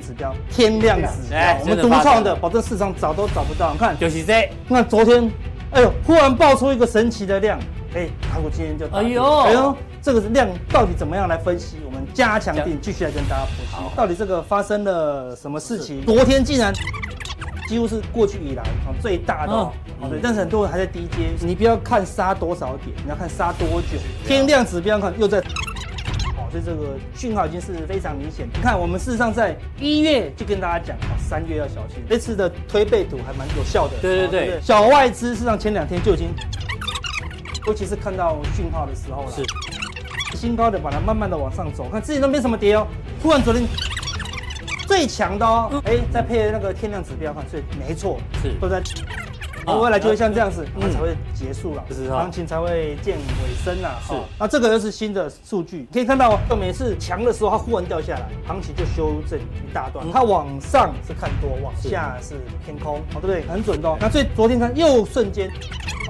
指标天量指标，哎我们独创的，保证市场找都找不到。你看，就是这，那昨天，哎呦，忽然爆出一个神奇的量，哎，台股今天就，哎呦，哎呦，这个量到底怎么样来分析？我们加强定继续来跟大家剖析，到底这个发生了什么事情？昨天竟然几乎是过去以来啊最大的，哦，对，但是很多人还在低阶，你不要看杀多少点，你要看杀多久。天量指标看又在。所以这个讯号已经是非常明显。你看，我们事实上在一月就跟大家讲啊，三月要小心。这次的推背图还蛮有效的。对对对，对小外资事实上前两天就已经，尤其是看到讯号的时候了，是新高的把它慢慢的往上走。看之前都没什么跌哦，突然昨天最强的哦，哎、嗯，再配那个天量指标看，所以没错，是都在。未来就会像这样子，它才会结束了，行情才会见尾声了。是，那这个又是新的数据，可以看到，每次强的时候它忽然掉下来，行情就修正一大段。它往上是看多，往下是偏空，哦，对不对？很准的。那所以昨天看又瞬间，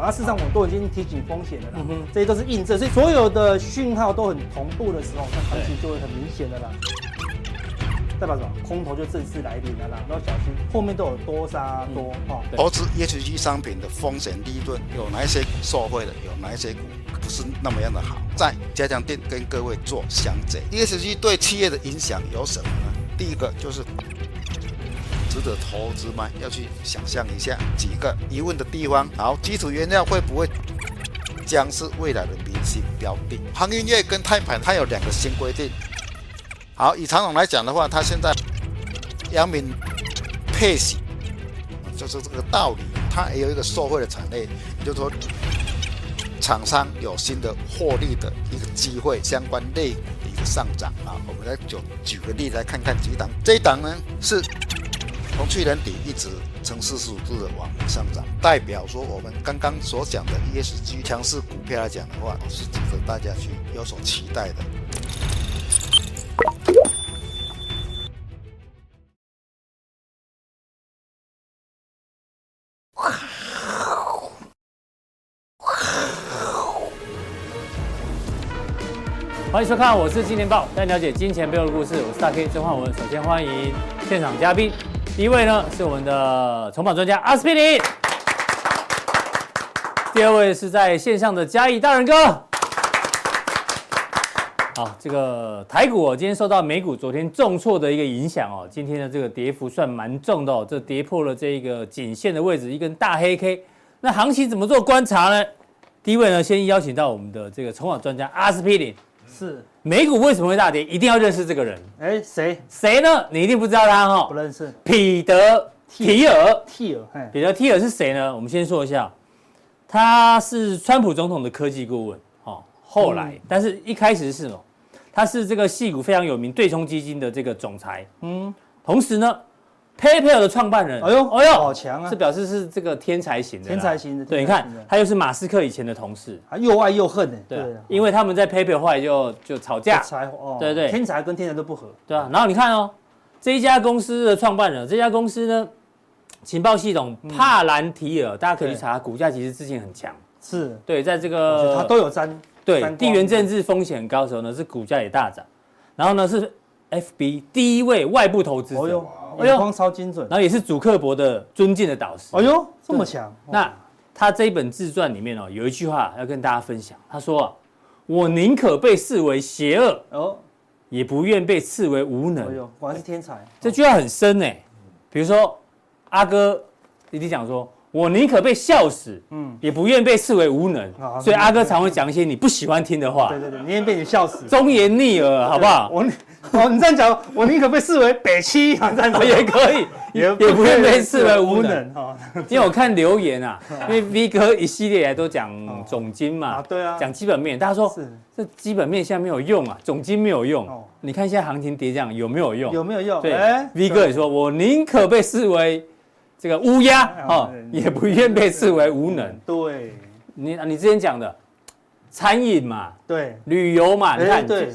啊，事实上我都已经提醒风险了啦，这些都是印证。所以所有的讯号都很同步的时候，那行情就会很明显的啦。代表什么？空头就正式来临了啦，要小心，后面都有多杀多哈。投资 ESG 商品的风险利润有哪一些受惠的？有哪一些股不是那么样的好？在加强店跟各位做详解。ESG 对企业的影响有什么呢？第一个就是值得投资吗？要去想象一下几个疑问的地方。好，基础原料会不会将是未来的明星标的？航运业跟碳盘它有两个新规定。好，以长荣来讲的话，它现在阳明配息，就是这个道理。它也有一个受惠的产业，也就是说，厂商有新的获利的一个机会，相关类股的一个上涨啊。我们来举举个例子来看看几档。这一档呢是从去年底一直呈四十五度的往上涨，代表说我们刚刚所讲的 ESG 强势股票来讲的话，是值得大家去有所期待的。欢迎收看，我是金钱爆，带你了解金钱背后的故事。我是大 K 曾焕文。首先欢迎现场嘉宾，第一位呢是我们的筹码专家阿司匹林，第二位是在线上的嘉义大仁哥。好，这个台股哦，今天受到美股昨天重挫的一个影响哦，今天的这个跌幅算蛮重的哦，这跌破了这个颈线的位置，一根大黑 K。那行情怎么做观察呢？第一位呢，先邀请到我们的这个筹码专家阿司匹林。是美股为什么会大跌？一定要认识这个人。哎，谁谁呢？你一定不知道他哈、哦，不认识。彼得提尔，提尔，彼得提尔是谁呢？我们先说一下，他是川普总统的科技顾问。哦，后来，嗯、但是一开始是什么？他是这个戏股非常有名对冲基金的这个总裁。嗯，同时呢。PayPal 的创办人，哎呦，哎呦，好强啊！这表示是这个天才型的，天才型的。对，你看，他又是马斯克以前的同事，他又爱又恨呢。对，因为他们在 PayPal 后来就就吵架。才哦，对对，天才跟天才都不合。对啊，然后你看哦，这一家公司的创办人，这家公司呢，情报系统帕兰提尔，大家可以去查，股价其实之前很强。是，对，在这个他都有沾。对，地缘政治风险很高的时候呢，是股价也大涨。然后呢，是 FB 第一位外部投资者。眼光超精准，然后也是主刻薄的尊敬的导师。哎呦，这么强！那他这一本自传里面哦，有一句话要跟大家分享。他说：“啊我宁可被视为邪恶，哦，也不愿被视为无能。”哎呦，果然是天才！这句话很深哎。比如说，阿哥弟弟讲说：“我宁可被笑死，嗯，也不愿被视为无能。”所以阿哥常会讲一些你不喜欢听的话。对对对，宁愿被你笑死，忠言逆耳，好不好？我。哦，你这样讲，我宁可被视为北七，这样子也可以，也 也不愿被视为无能哈。因为我看留言啊，因为 V 哥一系列来都讲总经嘛，对啊，讲基本面，大家说这基本面现在没有用啊，总经没有用。你看现在行情跌这样有没有用？有没有用？对，V 哥也说，我宁可被视为这个乌鸦哦，也不愿被视为无能。对，你你之前讲的餐饮嘛，对，旅游嘛，你看对。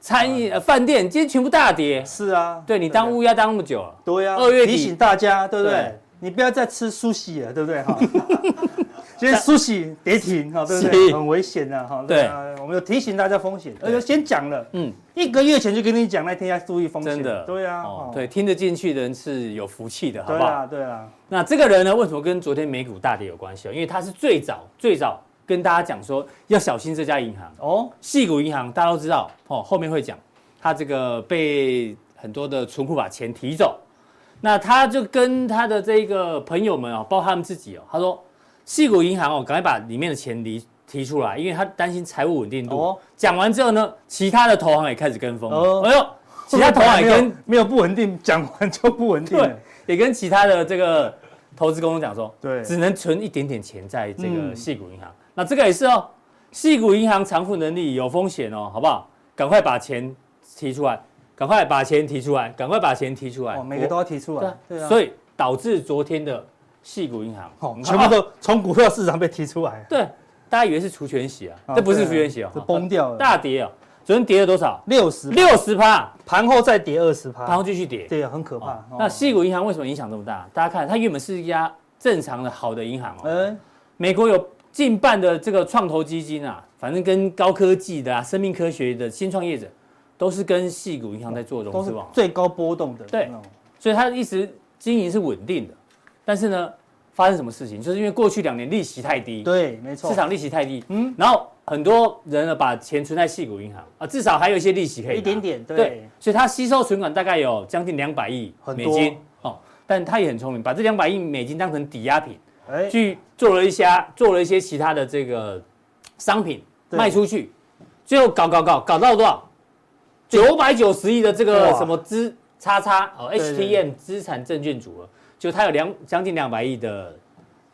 餐饮呃饭店今天全部大跌，是啊，对你当乌鸦当那么久了，对啊，二月提醒大家，对不对？你不要再吃苏西了，对不对？哈，今天苏喜跌停哈，对不对？很危险的哈。对，我们有提醒大家风险，而且先讲了，嗯，一个月前就跟你讲，那天要注意风险。真的，对啊，对，听得进去的人是有福气的，好不好？对啊，对啊。那这个人呢，为什么跟昨天美股大跌有关系？因为他是最早最早跟大家讲说要小心这家银行哦，细谷银行，大家都知道哦，后面会讲，他这个被很多的存户把钱提走。那他就跟他的这个朋友们哦，包括他们自己哦，他说，矽谷银行哦，赶快把里面的钱提提出来，因为他担心财务稳定度。哦，讲完之后呢，其他的投行也开始跟风。哦，哎呦，其他投行也跟没有不稳定，讲完就不稳定。对，也跟其他的这个投资公司讲说，对，只能存一点点钱在这个矽谷银行。那这个也是哦，矽谷银行偿付能力有风险哦，好不好？赶快把钱提出来。赶快把钱提出来，赶快把钱提出来，每个都要提出来。对啊，所以导致昨天的矽谷银行，全部都从股票市场被提出来。对，大家以为是除权息啊，这不是除权息啊，崩掉了，大跌啊！昨天跌了多少？六十，六十趴，盘后再跌二十趴，盘后继续跌，对，很可怕。那系股银行为什么影响这么大？大家看，它原本是一家正常的好的银行哦。美国有近半的这个创投基金啊，反正跟高科技的啊、生命科学的新创业者。都是跟系股银行在做融资网，最高波动的。对，所以它一直经营是稳定的。但是呢，发生什么事情？就是因为过去两年利息太低。对，没错。市场利息太低，嗯，然后很多人呢把钱存在细股银行啊，至少还有一些利息可以。一点点，对。所以它吸收存款大概有将近两百亿美金哦，但他也很聪明，把这两百亿美金当成抵押品，哎，去做了一些做了一些其他的这个商品卖出去，最后搞搞搞搞到多少？九百九十亿的这个什么资叉叉哦，HTM 资产证券组合，就它有两将近两百亿的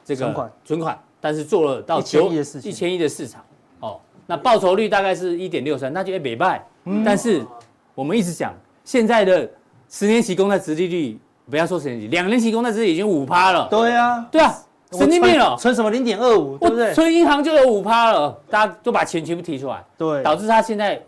这个存款存款，但是做了到九一千亿的市场哦，那报酬率大概是一点六三，那就会没败。但是我们一直讲，现在的十年期公债殖利率，不要说十年期，两年期公债殖利率已经五趴了。对啊，对啊，神经病了，存什么零点二五，对不对？存银行就有五趴了，大家都把钱全部提出来，对，导致他现在。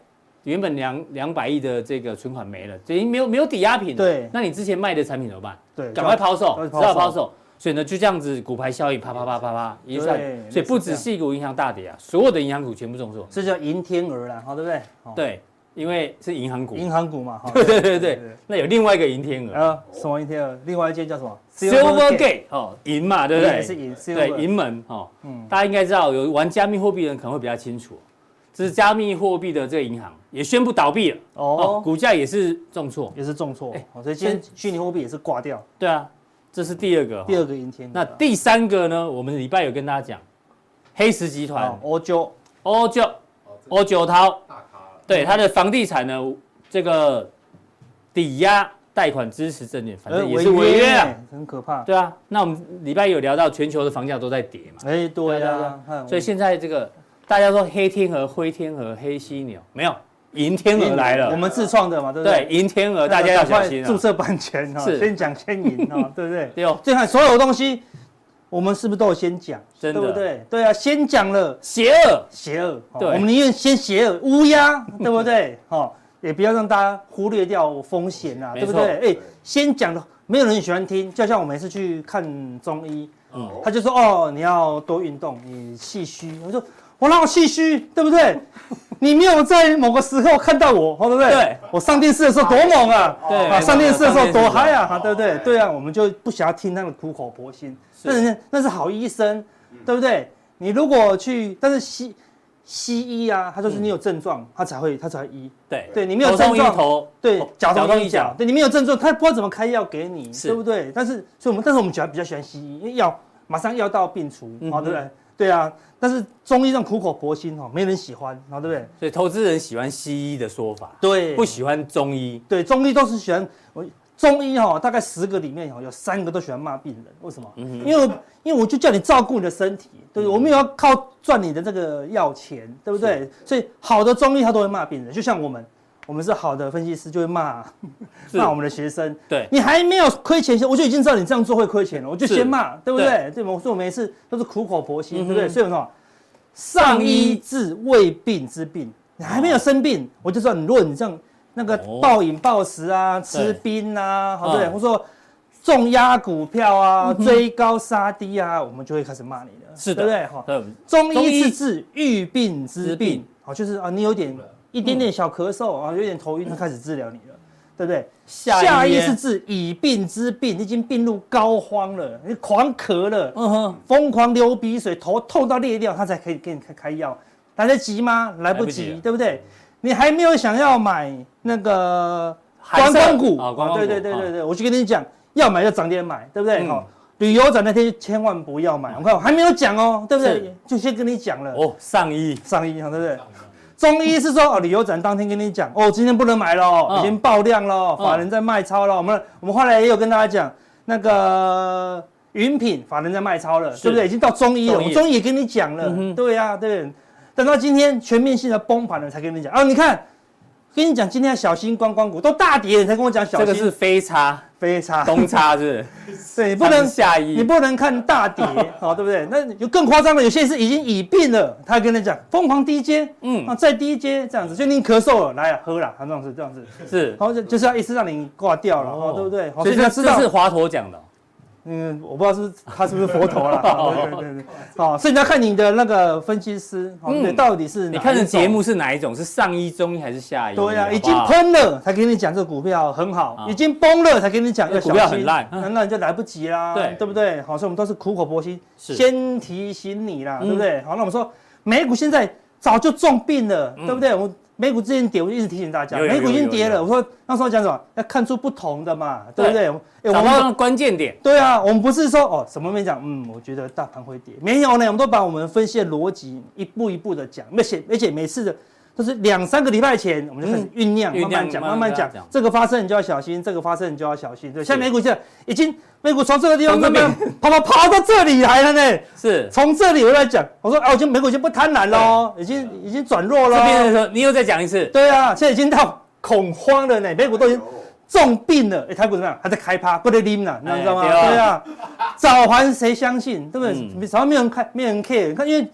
原本两两百亿的这个存款没了，等于没有没有抵押品。对，那你之前卖的产品怎么办？对，赶快抛售，只好抛售。所以呢，就这样子股牌效应，啪啪啪啪啪，一算，所以不止矽谷银行大跌啊，所有的银行股全部重挫。这叫银天鹅啦，好对不对？对，因为是银行股。银行股嘛，对对对对。那有另外一个银天鹅啊？什么银天鹅？另外一间叫什么？Silvergate 哦，银嘛，对不对？是银，对银门哦。嗯，大家应该知道，有玩加密货币的人可能会比较清楚。这是加密货币的这个银行也宣布倒闭了哦，股价也是重挫，也是重挫。哎，所以今天虚拟货币也是挂掉。对啊，这是第二个，第二个阴天。那第三个呢？我们礼拜有跟大家讲，黑石集团，欧九，欧九，欧九涛，对，他的房地产呢，这个抵押贷款支持证券，反正也是违约啊，很可怕。对啊，那我们礼拜有聊到全球的房价都在跌嘛？哎，对啊，所以现在这个。大家说黑天鹅、灰天鹅、黑犀牛，没有银天鹅来了。我们自创的嘛，对不对？对，银天鹅，大家要小心。注册版权哈，先讲先赢哈，对不对？对哦，就看所有东西，我们是不是都有先讲？对不对？对啊，先讲了邪恶，邪恶。对，我们宁愿先邪恶乌鸦，对不对？哈，也不要让大家忽略掉风险啊，对不对？哎，先讲了，没有人喜欢听，就像我每次去看中医，嗯，他就说哦，你要多运动，你气虚，我说。我让我气虚，对不对？你没有在某个时候看到我，对不对？对，我上电视的时候多猛啊！对啊，上电视的时候多嗨啊！对不对？对啊，我们就不想要听那个苦口婆心。那是那是好医生，对不对？你如果去，但是西西医啊，他就是你有症状，他才会他才会医。对对，你没有症状，头对，脚痛医脚，对，你没有症状，他不知道怎么开药给你，对不对？但是，所以我们但是我们比较比较喜欢西医，因为药马上药到病除，对不对？对啊。但是中医这种苦口婆心哈，没人喜欢，对不对？所以投资人喜欢西医的说法，对，不喜欢中医。对，中医都是喜欢我中医哈，大概十个里面哈，有三个都喜欢骂病人，为什么？因为因为我就叫你照顾你的身体，对不对？我们也要靠赚你的这个药钱，对不对？所以好的中医他都会骂病人，就像我们。我们是好的分析师，就会骂 骂我们的学生。对，你还没有亏钱，我就已经知道你这样做会亏钱了，我就先骂，对不对？对吗？所以我每次都是苦口婆心，对不对？所以什么？上医治未病之病，你还没有生病，我就知道你。如果你这样那个暴饮暴食啊，吃冰啊，对不对？或者说重压股票啊，追高杀低啊，我们就会开始骂你了，是的，对不对？哈，中医是治愈病之病，好，就是啊，你有点一点点小咳嗽啊，有点头晕，他开始治疗你了，对不对？下医是治以病之病，已经病入膏肓了，你狂咳了，嗯哼，疯狂流鼻水，头痛到裂掉，他才可以给你开开药，来得及吗？来不及，对不对？你还没有想要买那个观光股啊？对对对对对，我就跟你讲。要买就涨点买，对不对？好，旅游展那天千万不要买。我看我还没有讲哦，对不对？就先跟你讲了。哦，上衣上医，对不对？中医是说哦，旅游展当天跟你讲哦，今天不能买了，已经爆量了，法人在卖超了。我们我们后来也有跟大家讲，那个云品法人在卖超了，对不对？已经到中医了，我中医也跟你讲了，对呀，对。等到今天全面性的崩盘了，才跟你讲哦，你看，跟你讲今天要小心观光股都大跌，你才跟我讲小心。这个是非差。非差东差是，对，你不能下移，你不能看大跌，好，对不对？那有更夸张的，有些是已经已病了，他跟你讲疯狂低阶，嗯，啊，再低阶这样子，就你咳嗽了，来了，喝了，他这样子，这样子是，好，就就是要一次让你挂掉了，哦，对不对？所以他知道是华佗讲的。嗯，我不知道是他是不是佛头了，对对对对，好，所以你要看你的那个分析师，对，到底是你看的节目是哪一种？是上一、中医还是下一？对呀，已经喷了才给你讲这个股票很好，已经崩了才给你讲要小心，股票很烂，那那你就来不及啦，对对不对？好，所以我们都是苦口婆心，先提醒你啦，对不对？好，那我们说美股现在早就重病了，对不对？我。美股之前跌，我一直提醒大家，美股已经跌了。我说那时候讲什么？要看出不同的嘛，对不对？我们关键点。对啊，我们不是说哦，什么没讲？嗯，我觉得大盘会跌，没有呢。我们都把我们分析的逻辑一步一步的讲，而且而且每次的都是两三个礼拜前，我们就开始酝酿，慢慢讲，慢慢讲。这个发生你就要小心，这个发生你就要小心。对，像美股现在已经。美股从这个地方这边跑跑跑到这里来了呢，是从这里我来讲，我说啊，我今美股已经不贪婪了，已经已经转弱了。这边的时候，你又再讲一次。对啊，现在已经到恐慌了呢，美股都已经重病了。哎，台股怎么样？还在开趴，不得拎了，你知道吗？对啊，早还谁相信？对不对？早上没有人看，没有人 care。看，因为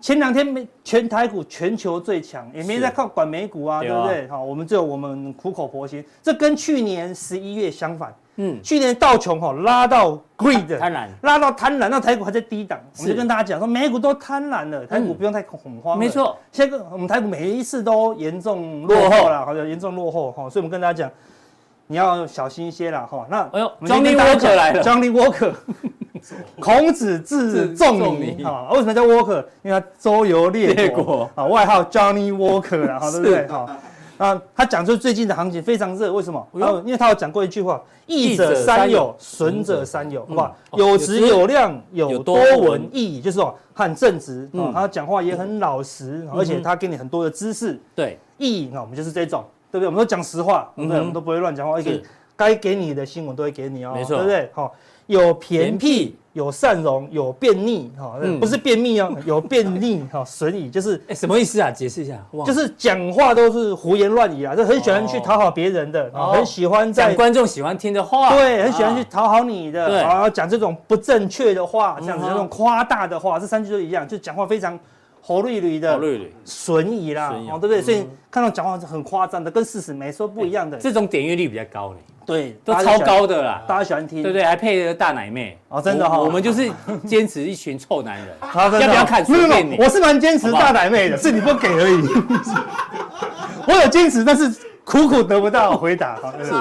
前两天没全台股全球最强，也没在靠管美股啊，对不对？好，我们只有我们苦口婆心，这跟去年十一月相反。嗯，去年道琼哈拉到 greed 贪婪，拉到贪婪，那台股还在低档，我们就跟大家讲说，美股都贪婪了，台股不用太恐慌。没错，现在我们台股每一次都严重落后了，好像严重落后哈，所以我们跟大家讲，你要小心一些了哈。那哎呦，Johnny Walker 来了，Johnny Walker，孔子字仲尼哈，为什么叫 Walker？因为他周游列国啊，外号 Johnny Walker 了哈，对不对？哈。啊，他讲出最近的行情非常热，为什么？因为他有讲过一句话：益者三有，损者三有，好不好？有质有量有多文义就是说很正直，他讲话也很老实，而且他给你很多的知识。对，义那我们就是这种，对不对？我们都讲实话，对不对？我们都不会乱讲话，而且该给你的新闻都会给你哦，没错，对不对？好。有偏僻，有善容，有便秘，哈，不是便秘哦，有便秘，哈，损益就是，什么意思啊？解释一下。就是讲话都是胡言乱语啊，就很喜欢去讨好别人的，很喜欢在观众喜欢听的话，对，很喜欢去讨好你的，然后讲这种不正确的话，这样子这种夸大的话，这三句都一样，就讲话非常红绿绿的，损益啦，哦，对不对？所以看到讲话是很夸张的，跟事实没说不一样的，这种点阅率比较高嘞。对，都超高的啦，大家喜欢听，对不对？还配了大奶妹哦，真的哈。我们就是坚持一群臭男人，要不要看？没有，我是蛮坚持大奶妹的，是你不给而已。我有坚持，但是苦苦得不到回答。是，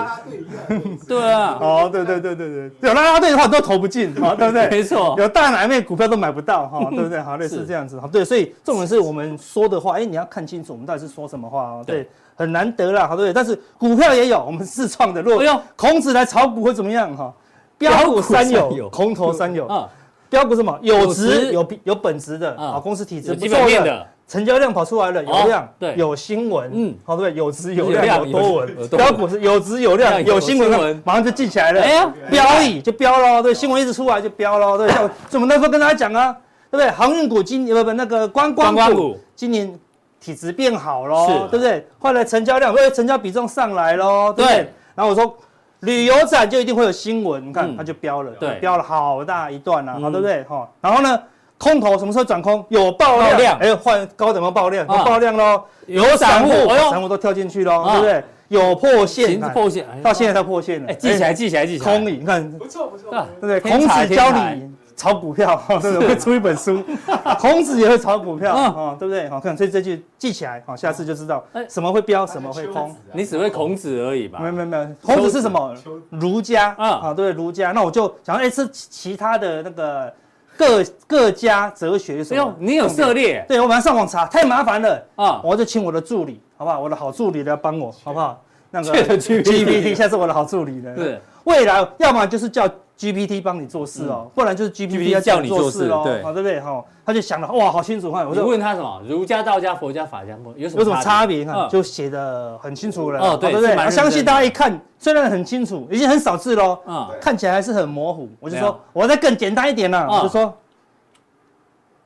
对啊，哦，对对对对对，有啦啦队的话都投不进，好，对不对？没错，有大奶妹股票都买不到，哈，对不对？好，类似这样子，好，对，所以重点是我们说的话，哎，你要看清楚我们到底是说什么话哦，对。很难得啦，好对，但是股票也有，我们自创的。如果用孔子来炒股会怎么样？哈，标股三有，空头三有啊。标股什么？有值有有本质的啊，公司体质不错的，成交量跑出来了，有量，对，有新闻，嗯，好对，有值有量有多文。标股是有值有量有新闻，马上就记起来了。哎呀，标一就标喽，对，新闻一直出来就标喽，对。像我们那时候跟大家讲啊，对不对？航运股今不不那个观光股今年。体质变好喽，是。对不对？后来成交量，因为成交比重上来喽，对不对？然后我说，旅游展就一定会有新闻，你看它就飙了，对，飙了好大一段啊，好，对不对？哈，然后呢，空头什么时候转空？有爆量，哎，换高点有爆量，有爆量喽，有散户，散户都跳进去喽，对不对？有破线，破线，到现在才破线了。哎，记起来，记起来，记起来。空影，你看。不错不错，对不对？孔子教你炒股票，对不对？会出一本书，孔子也会炒股票，哦，对不对？好，看所以这句记起来，好，下次就知道什么会飙，什么会空。你只会孔子而已吧？没有没有没有，孔子是什么？儒家啊，对儒家。那我就想，哎，是其他的那个。各各家哲学什么？你有涉猎？对，我马上上网查，太麻烦了啊！我就请我的助理，好不好？我的好助理来帮我，好不好？那个 GPT 现在是我的好助理了。是，未来要么就是叫 GPT 帮你做事哦，不然就是 GPT 要叫你做事哦，对，好，对不对？哈，他就想了，哇，好清楚，哈，我就问他什么？儒家、道家、佛家、法家有什么有什么差别？看，就写的很清楚了，哦，对不对？我相信大家一看，虽然很清楚，已经很少字喽，嗯，看起来还是很模糊。我就说，我再更简单一点呢，我就说。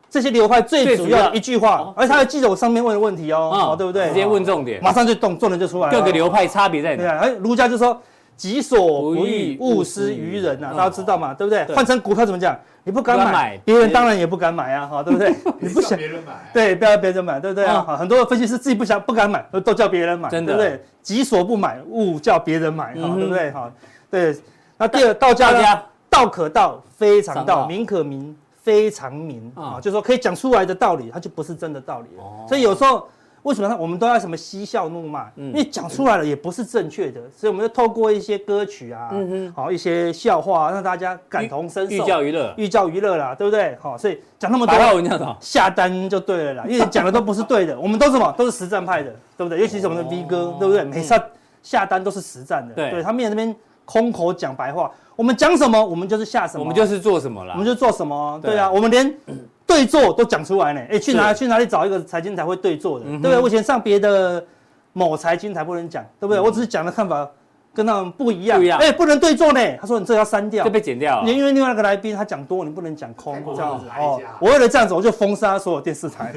这些流派最主要的一句话，而他还记得我上面问的问题哦，对不对？直接问重点，马上就动，重点就出来了。各个流派差别在哪？哎，儒家就说“己所不欲，勿施于人”呐，大家知道嘛？对不对？换成股票怎么讲？你不敢买，别人当然也不敢买啊，哈，对不对？你不想别人买，对，不要别人买，对不对啊？很多分析师自己不想不敢买，都叫别人买，对不对？己所不买，勿叫别人买，哈，对不对？哈，对。那第二，道家呢？道可道，非常道；名可名。非常名啊，就是说可以讲出来的道理，它就不是真的道理。所以有时候为什么我们都要什么嬉笑怒骂？因为讲出来了也不是正确的，所以我们就透过一些歌曲啊，好一些笑话，让大家感同身受，寓教于乐，寓教于乐啦，对不对？好，所以讲那么多，下单就对了啦，因为讲的都不是对的，我们都什么都是实战派的，对不对？尤其是我们的 V 哥，对不对？每次下单都是实战的，对，他面那边空口讲白话。我们讲什么，我们就是下什么，我们就是做什么了，我们就做什么。对啊，我们连 对做都讲出来呢。哎，去哪去哪里找一个财经台会对做的，对不对？我以前上别的某财经台不能讲，对不对？我只是讲的看法。跟他们不一样，不一样，哎，不能对做呢。他说你这要删掉，就被剪掉。因为另外一个来宾他讲多，你不能讲空这样子哦。我为了这样子，我就封杀所有电视台，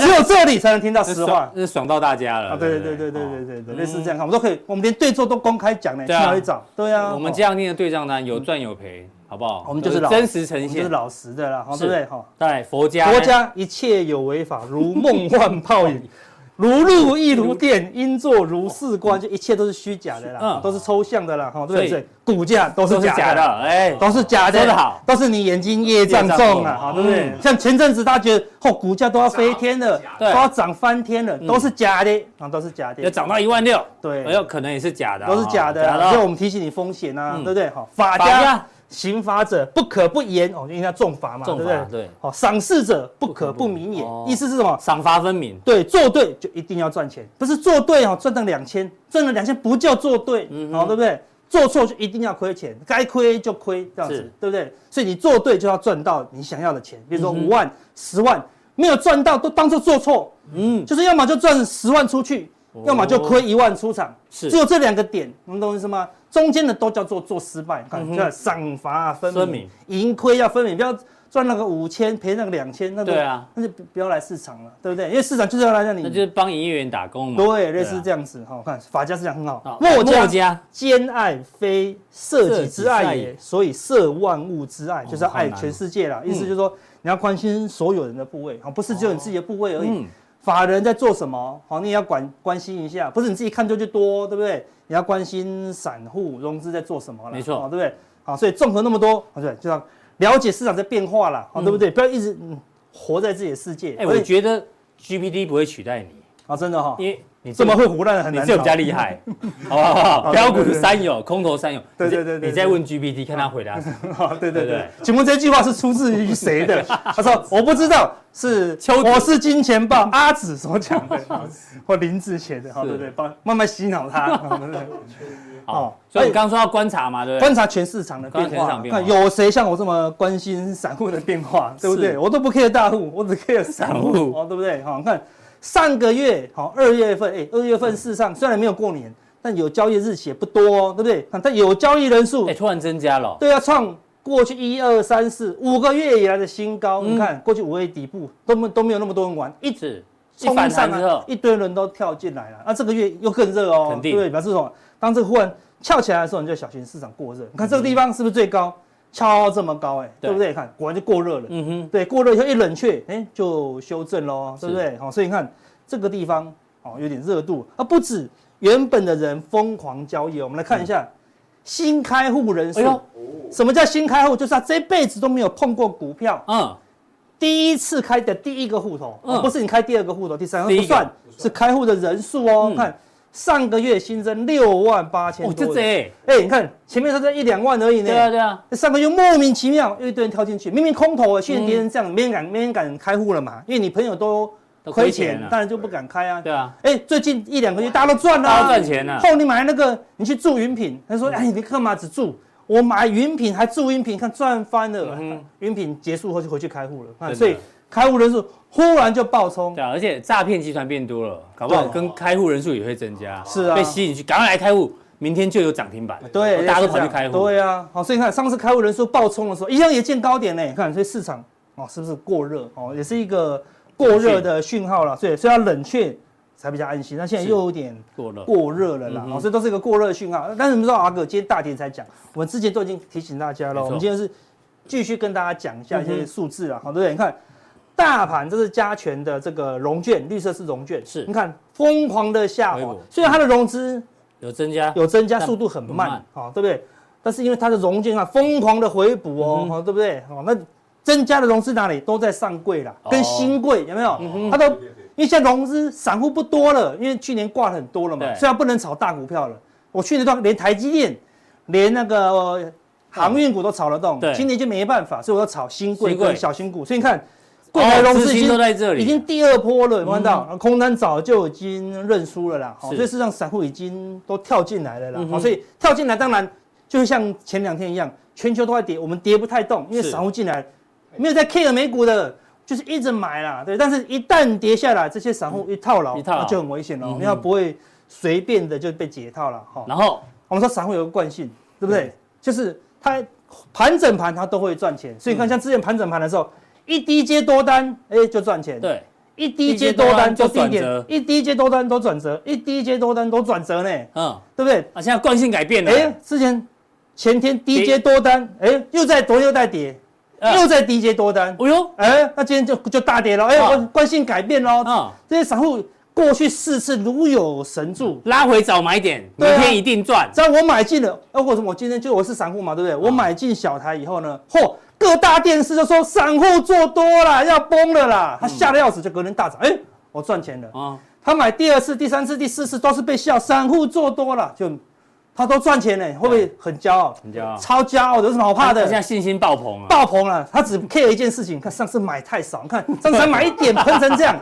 只有这里才能听到实话，是爽到大家了。啊，对对对对对对对，类似这样看，我们都可以，我们连对做都公开讲呢，去哪里找？对啊，我们这样念的对账单有赚有赔，好不好？我们就是老真实呈现，就是老实的啦，对不对？哈，对，佛家，佛家一切有为法，如梦幻泡影。如露亦如电，应作如是观，就一切都是虚假的啦，都是抽象的啦，哈，对不对？股价都是假的，哎，都是假的，好，都是你眼睛业障重啊，好，对不对？像前阵子大家觉得，哦，股价都要飞天了，都要涨翻天了，都是假的，啊，都是假的，要涨到一万六，对，有可能也是假的，都是假的，所以我们提醒你风险啊，对不对？好，法家。刑罚者不可不严哦，因为他重罚嘛，对不对？对，好，赏识者不可不明也，意思是什么？赏罚分明。对，做对就一定要赚钱，不是做对哦，赚到两千，赚了两千不叫做对，嗯好，对不对？做错就一定要亏钱，该亏就亏，这样子，对不对？所以你做对就要赚到你想要的钱，比如说五万、十万，没有赚到都当做做错，嗯，就是要么就赚十万出去，要么就亏一万出场，是，只有这两个点，能懂意思吗？中间的都叫做做失败，看叫赏罚分明，盈亏要分明，不要赚那个五千赔那个两千，那对啊，那就不要来市场了，对不对？因为市场就是要来让你，那就是帮营业员打工嘛。对，类似这样子哈，看法家思想很好。墨家兼爱非色己之爱也，所以摄万物之爱就是要爱全世界啦。意思就是说你要关心所有人的部位，不是只有你自己的部位而已。法人在做什么？好，你也要关关心一下，不是你自己看就就多，对不对？你要关心散户融资在做什么了，没错，对不对？好，所以综合那么多，对，就要了解市场在变化了，好，对不对？不要一直活在自己的世界。哎，我觉得 GPT 不会取代你啊，真的哈，因为。你这么会胡乱，很难。你这比较厉害，好不好？标股三有，空头三有。对对对对。你再问 GPT，看他回答什么。对对对。请问这句话是出自于谁的？他说我不知道，是我是金钱豹阿紫所讲的，或林志写的，对对帮，慢慢洗脑他。好，所以你刚刚说要观察嘛，对不对？观察全市场的变化，看有谁像我这么关心散户的变化，对不对？我都不 care 大户，我只 care 散户，哦，对不对？好，看。上个月好，二月份，哎，二月份事实上虽然没有过年，但有交易日期也不多哦，对不对？但有交易人数，哎，突然增加了。对啊，创过去一二三四五个月以来的新高。你看，过去五月底部都没都没有那么多人玩，一直冲上来，一堆人都跳进来了。那这个月又更热哦，对不对？表示什么？当这个忽然翘起来的时候，你就小心市场过热。你看这个地方是不是最高？超这么高哎，对不对？看果然就过热了。嗯哼，对，过热以后一冷却，哎，就修正喽，对不对？好，所以你看这个地方哦，有点热度啊，不止原本的人疯狂交易。我们来看一下新开户人数。什么叫新开户？就是他这辈子都没有碰过股票，嗯，第一次开的第一个户头，不是你开第二个户头、第三个不算，是开户的人数哦。看上个月新增六万八千多，就这，哎，你看前面说这一两万而已呢。对啊，对啊。上个月莫名其妙又一堆人跳进去，明明空头啊，现在跌成这样，没人敢，没人敢开户了嘛，因为你朋友都。亏钱，当然就不敢开啊。对啊，哎，最近一两个月大家都赚了，大家赚钱了。后你买那个，你去住云品，他说，哎，你干嘛只住？我买云品还住云品，看赚翻了。云品结束后就回去开户了，所以开户人数忽然就爆冲。对啊，而且诈骗集团变多了，搞不好跟开户人数也会增加。是啊，被吸引去，赶快来开户，明天就有涨停板。对，大家都跑去开户。对啊，好，所以你看上次开户人数爆冲的时候，一样也见高点呢。看，所以市场哦，是不是过热？哦，也是一个。过热的讯号了，所以所以要冷却才比较安心。那现在又有点过热过热了啦，嗯、所以都是一个过热讯号。但是我们知道阿哥今天大跌才讲，我们之前都已经提醒大家了。我们今天是继续跟大家讲一下一些数字啊，好、嗯不对？你看大盘这是加权的这个融券，绿色是融券，是你看疯狂的下滑，虽然它的融资有增加，有增加，速度很慢，好，对不对？但是因为它的融券啊疯狂的回补哦，好、嗯哼，对不对？好，那。增加的融资哪里都在上柜啦，跟新柜有没有？它都因为现在融资散户不多了，因为去年挂很多了嘛，虽然不能炒大股票了。我去年都连台积电、连那个航运股都炒得动，今年就没办法，所以我要炒新柜跟小新股。所以你看，柜台融资已经都在这里，已经第二波了，看到？空单早就已经认输了啦。好，所以事实上散户已经都跳进来了啦。好，所以跳进来当然就像前两天一样，全球都在跌，我们跌不太动，因为散户进来。没有在 care 美股的，就是一直买啦，对。但是，一旦跌下来，这些散户一套牢，那就很危险了。你要不会随便的就被解套了哈。然后我们说散户有个惯性，对不对？就是他盘整盘他都会赚钱，所以你看像之前盘整盘的时候，一低接多单，哎，就赚钱。对，一低接多单就低点，一低接多单都转折，一低接多单都转折呢。嗯，对不对？啊，现在惯性改变了。哎，之前前天低接多单，哎，又在昨天又在跌。又在低接多单，哎呦，哎，那今天就就大跌了，哎，惯惯性改变喽，啊，这些散户过去四次如有神助，拉回早买点，明天一定赚。只要我买进了，哎，或者我今天就我是散户嘛，对不对？我买进小台以后呢，嚯，各大电视就说散户做多了，要崩了啦，他吓得要死，就隔天大涨，哎，我赚钱了啊。他买第二次、第三次、第四次都是被笑，散户做多了就。他都赚钱呢，会不会很骄傲？很骄傲，超骄傲的，有什么好怕的？现在信心爆棚了，爆棚了。他只 care 一件事情，看上次买太少，你看上次才买一点 喷成这样，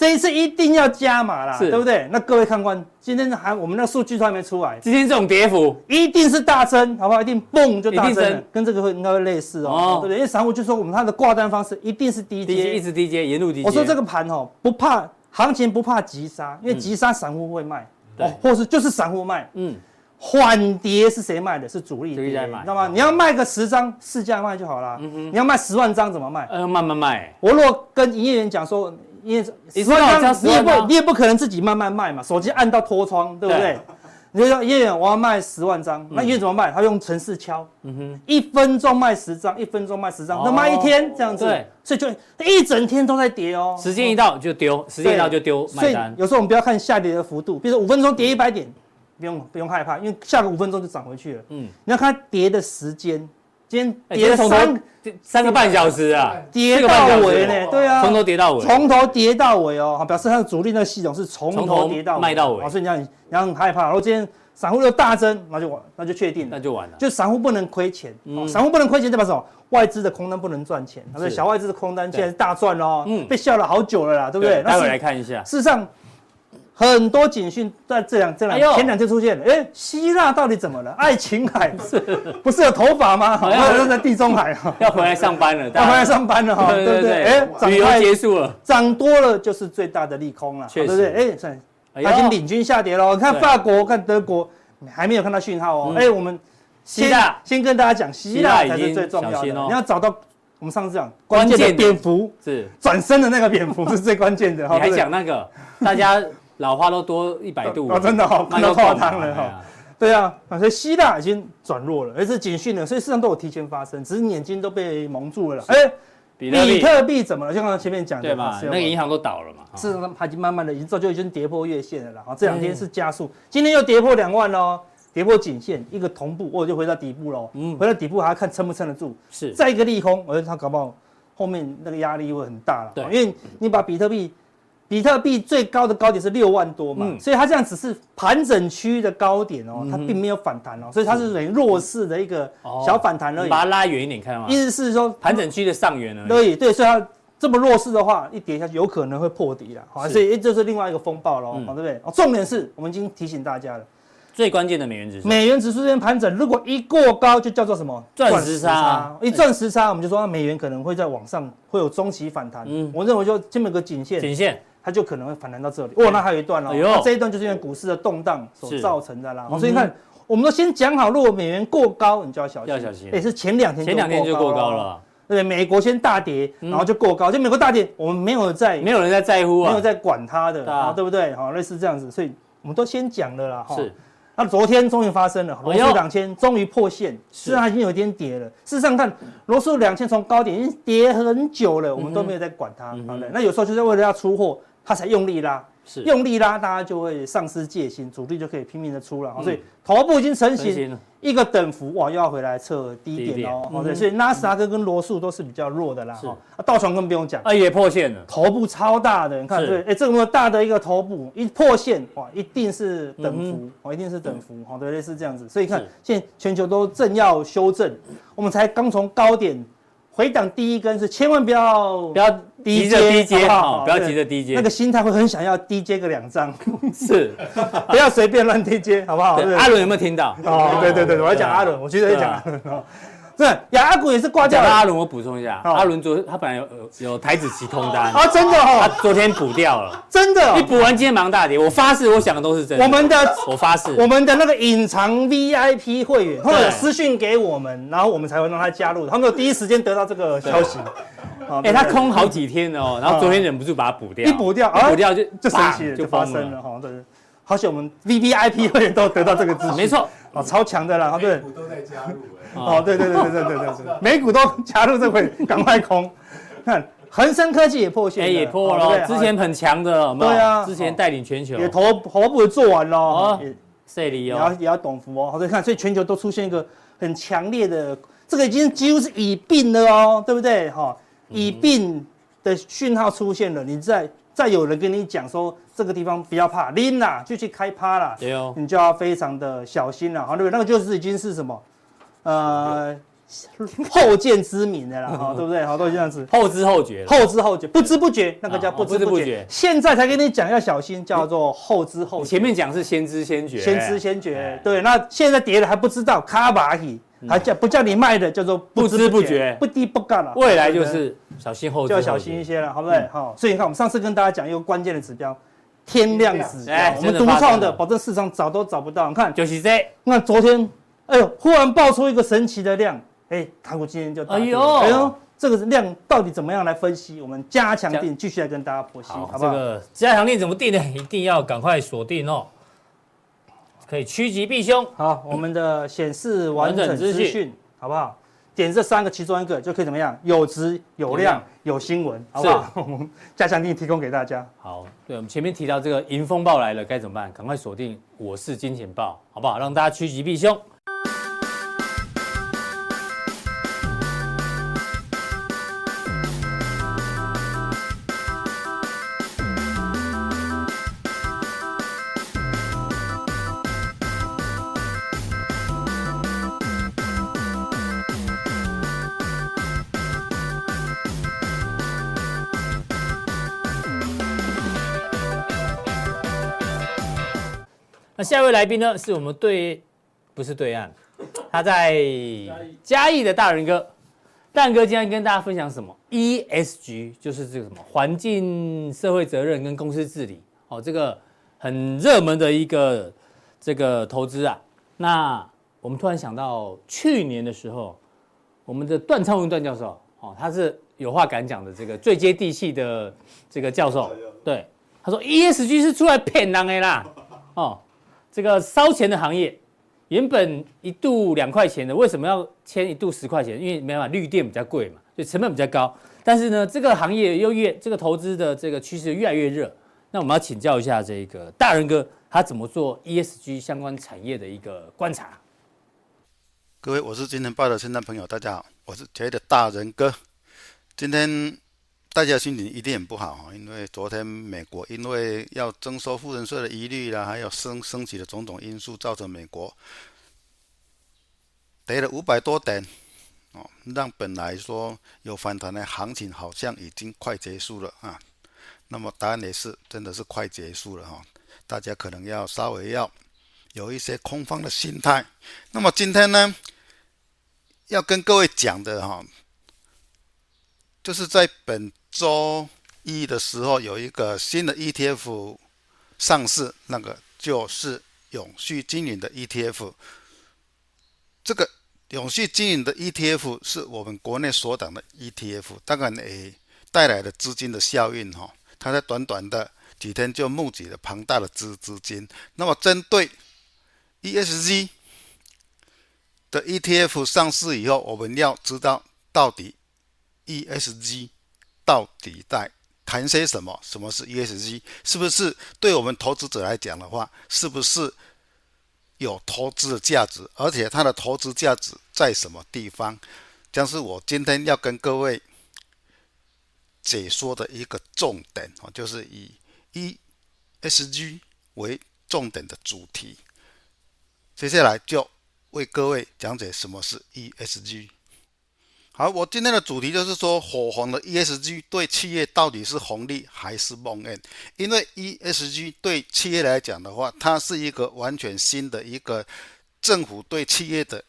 这一次一定要加码啦，对不对？那各位看官，今天还我们那数据都还没出来，今天这种跌幅一定是大增，好不好？一定蹦就大增，跟这个会应该会类似哦，对不对？因为散户就说我们它的挂单方式一定是低阶，一直低阶，沿路低阶。我说这个盘哦，不怕行情，不怕急杀，因为急杀散户会卖，对，或是就是散户卖，嗯。缓跌是谁卖的？是主力，在卖，知道吗？你要卖个十张，市价卖就好了。你要卖十万张怎么卖？呃，慢慢卖。我如果跟营业员讲说，营业十万张，你也不，你也不可能自己慢慢卖嘛。手机按到脱窗，对不对？你就说叶远，我要卖十万张，那营业员怎么卖？他用程式敲，嗯哼，一分钟卖十张，一分钟卖十张，那卖一天这样子，所以就一整天都在跌哦。时间一到就丢，时间一到就丢，卖单。有时候我们不要看下跌的幅度，比如说五分钟跌一百点。不用不用害怕，因为下个五分钟就涨回去了。嗯，你要看它跌的时间，今天跌了三三个半小时啊，跌到尾呢。对啊，从头跌到尾，从头跌到尾哦，表示它的主力那个系统是从头跌到尾，卖到尾。所以你要你要很害怕。然后今天散户又大增，那就完，那就确定了，那就完了。就散户不能亏钱，散户不能亏钱代表什么？外资的空单不能赚钱。他说小外资的空单现在是大赚哦，嗯，被笑了好久了啦，对不对？待会来看一下。事实上。很多警讯在这两、这两前两天出现了。哎，希腊到底怎么了？爱琴海是不是有头发吗？好像在地中海哈，要回来上班了，要回来上班了哈，对不对？哎，旅游结束了，涨多了就是最大的利空了，对不对？哎，算，已经领军下跌了。你看法国、看德国还没有看到讯号哦。哎，我们希腊先跟大家讲，希腊才是最重要的。你要找到我们上次讲关键的蝙蝠是转身的那个蝙蝠是最关键的。你还讲那个大家。老花都多一百度，真的好，看到泡汤了哈。对啊，所以希腊已经转弱了，而是警讯了，所以事实上都有提前发生，只是眼睛都被蒙住了。哎，比特币怎么了？就刚刚前面讲的对嘛，那个银行都倒了嘛。是，它已经慢慢的已经早就已经跌破月线了啦。好，这两天是加速，今天又跌破两万喽，跌破颈线，一个同步，我就回到底部喽。嗯，回到底部还要看撑不撑得住。是，再一个利空，我觉得它搞不好后面那个压力会很大了。对，因为你把比特币。比特币最高的高点是六万多嘛，所以它这样只是盘整区的高点哦，它并没有反弹哦，所以它是等于弱势的一个小反弹而已。把它拉远一点看到吗，意思是说盘整区的上缘而已。对对，所以它这么弱势的话，一跌下去有可能会破底了，好，所以这是另外一个风暴喽，好，对不对？重点是我们已经提醒大家了，最关键的美元指数，美元指数这边盘整，如果一过高就叫做什么？钻石差，一钻石差，我们就说美元可能会在往上会有中期反弹。嗯，我认为就这么一个颈线，颈线。它就可能会反弹到这里，哇，那还有一段哦，那这一段就是因为股市的动荡所造成的啦。所以你看，我们都先讲好，如果美元过高，你就要小心。要小心。也是前两天前两天就过高了，对，美国先大跌，然后就过高，就美国大跌，我们没有在，没有人在在乎啊，没有在管它的，对不对？好，类似这样子，所以我们都先讲了啦。是。那昨天终于发生了，罗素两千终于破线，实际上已经有一点跌了。事实上看，罗素两千从高点已经跌很久了，我们都没有在管它，好的。那有时候就是为了要出货。它才用力拉，是。用力拉，大家就会丧失戒心，主力就可以拼命的出了，所以头部已经成型，一个等幅，哇，又要回来测低点哦，对，所以纳斯达克跟罗素都是比较弱的啦，哈，道琼更不用讲，啊，也破线了，头部超大的，你看，对，哎，这么大的一个头部一破线，哇，一定是等幅，哦，一定是等幅，好的，类似这样子，所以看现在全球都正要修正，我们才刚从高点。回档第一根是千万不要不要低接低接哈，不要急着低接，那个心态会很想要低接个两张，是，不要随便乱低接，好不好？阿伦有没有听到？哦，对对对，我要讲阿伦，我觉得要讲。是亚股也是挂掉了。阿伦，我补充一下，阿伦昨他本来有有台子期空单。啊，真的哦，他昨天补掉了，真的。一补完今天忙大跌，我发誓，我想的都是真的。我们的我发誓，我们的那个隐藏 VIP 会员或者私讯给我们，然后我们才会让他加入，他们有第一时间得到这个消息。哎，他空好几天哦，然后昨天忍不住把它补掉，一补掉，补掉就就神奇了，就发生了哈，对。好险我们 VIP 会员都得到这个资讯，没错，哦，超强的啦，哦，对，股都在加入、欸，哦，对对对对对对对，美股都加入这回，赶快空，看。恒生科技也破线，哎，也破了，之前很强的，对啊，之前带领全球。也头头部做完了，哦，这里也要也要懂福哦，好，看，所以全球都出现一个很强烈的，这个已经几乎是已病了哦，对不对？哈，已病的讯号出现了，你在再有人跟你讲说这个地方不要怕，拎啦，就去开趴啦，对哦，你就要非常的小心了，好，对不对？那个就是已经是什么？呃，后见之明的啦，哈，对不对？好，都是这样子，后知后觉，后知后觉，不知不觉，那个叫不知不觉。现在才跟你讲要小心，叫做后知后觉。前面讲是先知先觉，先知先觉。对，那现在跌了还不知道，卡巴起，还叫不叫你卖的，叫做不知不觉，不低不干了。未来就是小心后，就要小心一些了，好不对？好，所以你看，我们上次跟大家讲一个关键的指标，天量指标，我们独创的，保证市场找都找不到。你看，就是这，那昨天。哎呦！忽然爆出一个神奇的量，哎，台股今天就哎呦，哎呦，这个量到底怎么样来分析？我们加强定继续来跟大家剖析，好，好不好？这个加强定怎么定呢？一定要赶快锁定哦，可以趋吉避凶。好，我们的显示完整资讯，好不好？点这三个其中一个就可以怎么样？有值有量有新闻，好不好？我们加强力提供给大家。好，对，我们前面提到这个迎风暴来了该怎么办？赶快锁定我是金钱豹，好不好？让大家趋吉避凶。下一位来宾呢？是我们对，不是对岸，他在嘉义的大人哥，大仁哥今天跟大家分享什么？ESG 就是这个什么环境、社会责任跟公司治理哦，这个很热门的一个这个投资啊。那我们突然想到去年的时候，我们的段昌文段教授哦，他是有话敢讲的这个最接地气的这个教授，对，他说 ESG 是出来骗人的啦，哦。这个烧钱的行业，原本一度两块钱的，为什么要签一度十块钱？因为没办法，绿电比较贵嘛，所以成本比较高。但是呢，这个行业又越这个投资的这个趋势越来越热。那我们要请教一下这个大仁哥，他怎么做 ESG 相关产业的一个观察？各位，我是金钱报的听众朋友，大家好，我是杰的大仁哥。今天大家心情一定很不好哈，因为昨天美国因为要征收富人税的疑虑啦，还有升升级的种种因素，造成美国跌了五百多点哦，让本来说有反弹的行情好像已经快结束了啊。那么答案也是真的是快结束了哈，大家可能要稍微要有一些空方的心态。那么今天呢，要跟各位讲的哈，就是在本周一的时候有一个新的 ETF 上市，那个就是永续经营的 ETF。这个永续经营的 ETF 是我们国内所党的 ETF，当然也带来的资金的效应哈。它在短短的几天就募集了庞大的资资金。那么，针对 ESG 的 ETF 上市以后，我们要知道到底 ESG 到底在谈些什么？什么是 ESG？是不是对我们投资者来讲的话，是不是有投资的价值？而且它的投资价值在什么地方？将是我今天要跟各位。解说的一个重点啊，就是以 ESG 为重点的主题。接下来就为各位讲解什么是 ESG。好，我今天的主题就是说，火红的 ESG 对企业到底是红利还是梦魇？因为 ESG 对企业来讲的话，它是一个完全新的一个政府对企业的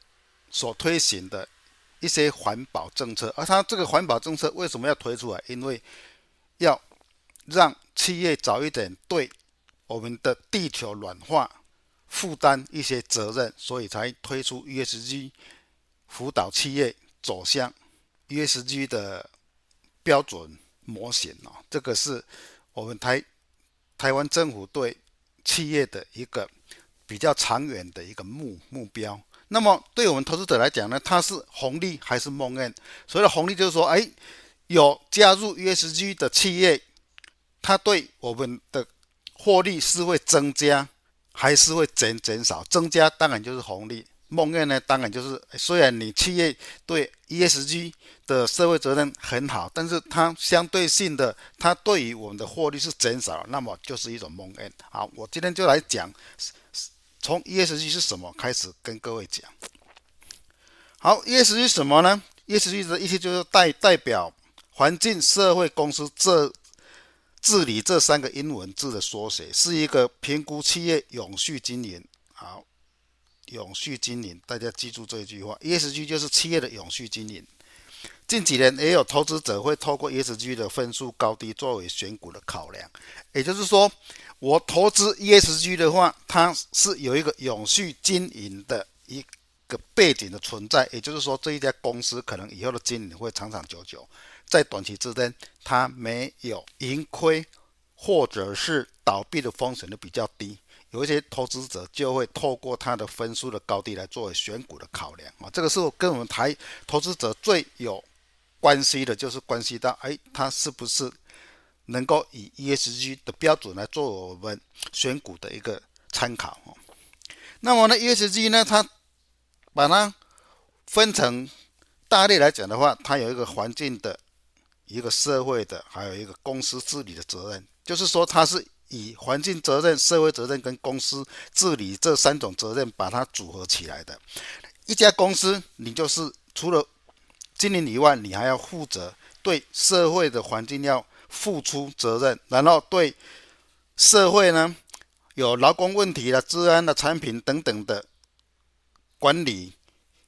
所推行的。一些环保政策，而它这个环保政策为什么要推出来？因为要让企业早一点对我们的地球暖化负担一些责任，所以才推出 ESG，辅导企业走向 ESG 的标准模型哦。这个是我们台台湾政府对企业的一个比较长远的一个目目标。那么，对我们投资者来讲呢，它是红利还是梦魇？所谓的红利就是说，哎，有加入 ESG 的企业，它对我们的获利是会增加，还是会减减少？增加当然就是红利，梦魇呢，当然就是虽然你企业对 ESG 的社会责任很好，但是它相对性的，它对于我们的获利是减少，那么就是一种梦魇。好，我今天就来讲。从 ESG 是什么开始跟各位讲。好，ESG 是什么呢？ESG 的意思就是代代表环境、社会、公司这治理这三个英文字的缩写，是一个评估企业永续经营。好，永续经营，大家记住这一句话：ESG 就是企业的永续经营。近几年也有投资者会透过 ESG 的分数高低作为选股的考量，也就是说。我投资 ESG 的话，它是有一个永续经营的一个背景的存在，也就是说，这一家公司可能以后的经营会长长久久，在短期之间它没有盈亏或者是倒闭的风险都比较低。有一些投资者就会透过它的分数的高低来作为选股的考量啊，这个是跟我们台投资者最有关系的，就是关系到哎，它是不是？能够以 ESG 的标准来做我们选股的一个参考。那么呢，ESG 呢，它把它分成大类来讲的话，它有一个环境的、一个社会的，还有一个公司治理的责任。就是说，它是以环境责任、社会责任跟公司治理这三种责任把它组合起来的。一家公司，你就是除了经营以外，你还要负责对社会的环境要。付出责任，然后对社会呢，有劳工问题的、治安的、产品等等的管理，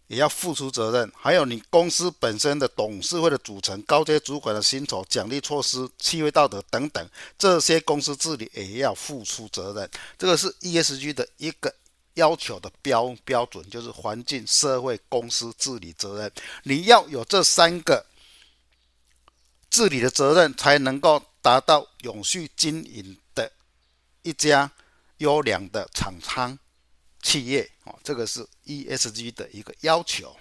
也要付出责任。还有你公司本身的董事会的组成、高阶主管的薪酬、奖励措施、企业道德等等，这些公司治理也要付出责任。这个是 ESG 的一个要求的标标准，就是环境、社会、公司治理责任。你要有这三个。治理的责任才能够达到永续经营的一家优良的厂商，企业啊，这个是 ESG 的一个要求。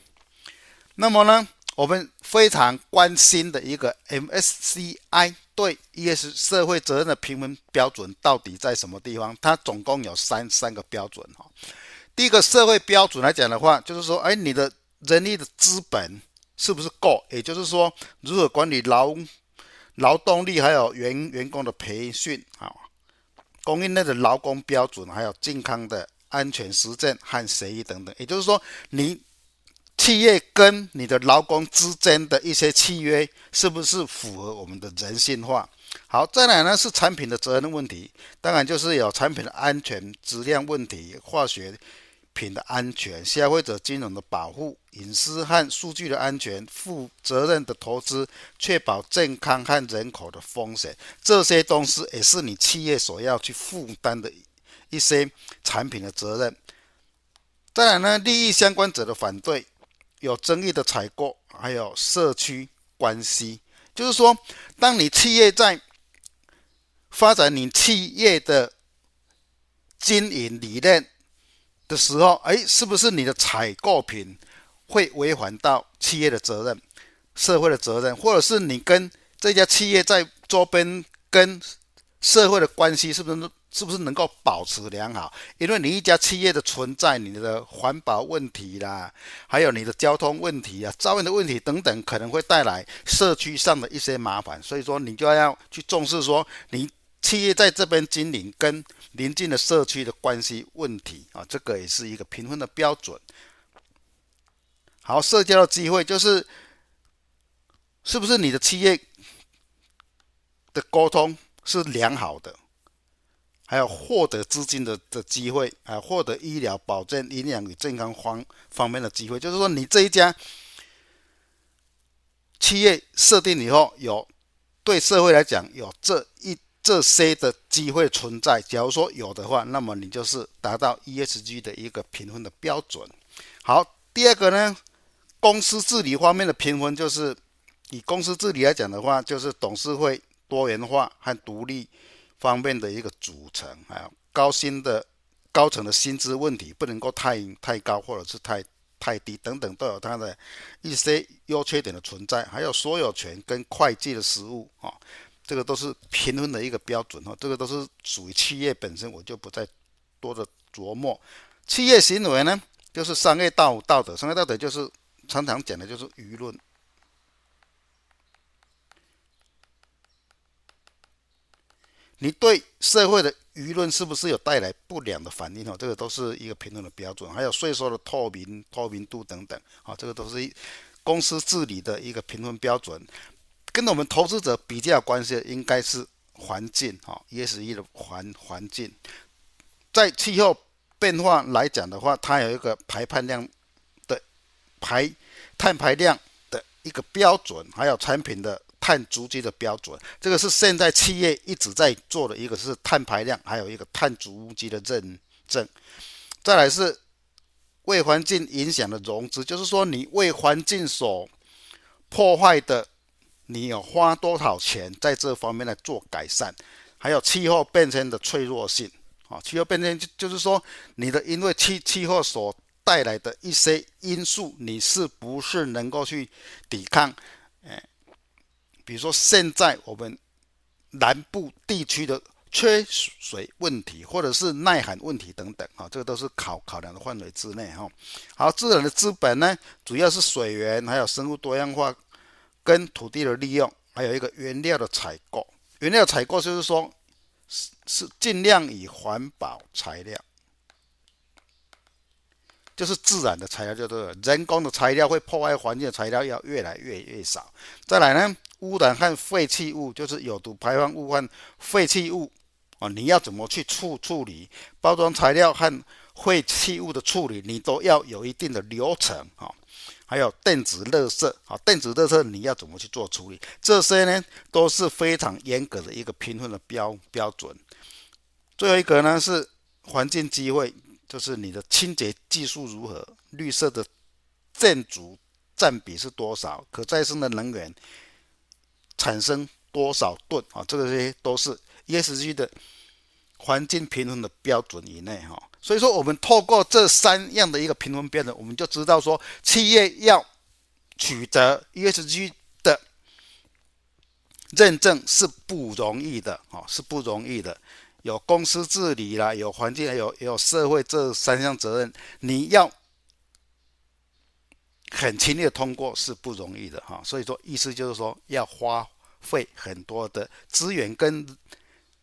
那么呢，我们非常关心的一个 MSCI 对 ES 社会责任的评分标准到底在什么地方？它总共有三三个标准哈。第一个社会标准来讲的话，就是说，哎，你的人力的资本是不是够？也就是说，如何管理劳劳动力，还有员员工的培训啊，供应链的劳工标准，还有健康的安全实践和协议等等。也就是说，你。企业跟你的劳工之间的一些契约是不是符合我们的人性化？好，再来呢是产品的责任问题，当然就是有产品的安全、质量问题、化学品的安全、消费者金融的保护、隐私和数据的安全、负责任的投资、确保健康和人口的风险，这些东西也是你企业所要去负担的一些产品的责任。再来呢，利益相关者的反对。有争议的采购，还有社区关系，就是说，当你企业在发展你企业的经营理念的时候，哎，是不是你的采购品会违反到企业的责任、社会的责任，或者是你跟这家企业在周边跟社会的关系是不是？是不是能够保持良好？因为你一家企业的存在，你的环保问题啦，还有你的交通问题啊、噪音的问题等等，可能会带来社区上的一些麻烦。所以说，你就要去重视说，你企业在这边经营跟邻近的社区的关系问题啊，这个也是一个评分的标准。好，社交的机会就是，是不是你的企业的沟通是良好的？还有获得资金的的机会，啊，获得医疗保健、营养与健康方方面的机会，就是说你这一家企业设定以后，有对社会来讲有这一这些的机会存在。假如说有的话，那么你就是达到 ESG 的一个评分的标准。好，第二个呢，公司治理方面的评分，就是以公司治理来讲的话，就是董事会多元化和独立。方面的一个组成，还有高薪的高层的薪资问题不能够太太高或者是太太低等等，都有它的一些优缺点的存在。还有所有权跟会计的实务啊，这个都是评分的一个标准哈。这个都是属于企业本身，我就不再多的琢磨。企业行为呢，就是商业道道德，商业道德就是常常讲的就是舆论。你对社会的舆论是不是有带来不良的反应？哦，这个都是一个评论的标准。还有税收的透明、透明度等等，啊，这个都是公司治理的一个评分标准。跟我们投资者比较关系的应该是环境，哈，ESG 的环环境。在气候变化来讲的话，它有一个排碳量的排碳排量的一个标准，还有产品的。碳足迹的标准，这个是现在企业一直在做的一个是碳排量，还有一个碳足迹的认证。再来是为环境影响的融资，就是说你为环境所破坏的，你有花多少钱在这方面来做改善？还有气候变迁的脆弱性啊，气候变迁就就是说你的因为气气候所带来的一些因素，你是不是能够去抵抗？比如说，现在我们南部地区的缺水问题，或者是耐寒问题等等，啊，这个都是考考量的范围之内，哈。好，自然的资本呢，主要是水源，还有生物多样化，跟土地的利用，还有一个原料的采购。原料采购就是说，是是尽量以环保材料。就是自然的材料，就是人工的材料会破坏环境的材料要越来越越少。再来呢，污染和废弃物，就是有毒排放物和废弃物啊，你要怎么去处处理？包装材料和废弃物的处理，你都要有一定的流程啊。还有电子垃圾啊，电子垃圾你要怎么去做处理？这些呢都是非常严格的一个评分的标标准。最后一个呢是环境机会。就是你的清洁技术如何，绿色的建筑占比是多少，可再生的能源产生多少吨啊？这个这些都是 ESG 的环境平衡的标准以内哈。所以说，我们透过这三样的一个评分标准，我们就知道说，企业要取得 ESG 的认证是不容易的哈，是不容易的。有公司治理啦，有环境，还有有社会这三项责任，你要很轻易的通过是不容易的哈。所以说，意思就是说，要花费很多的资源跟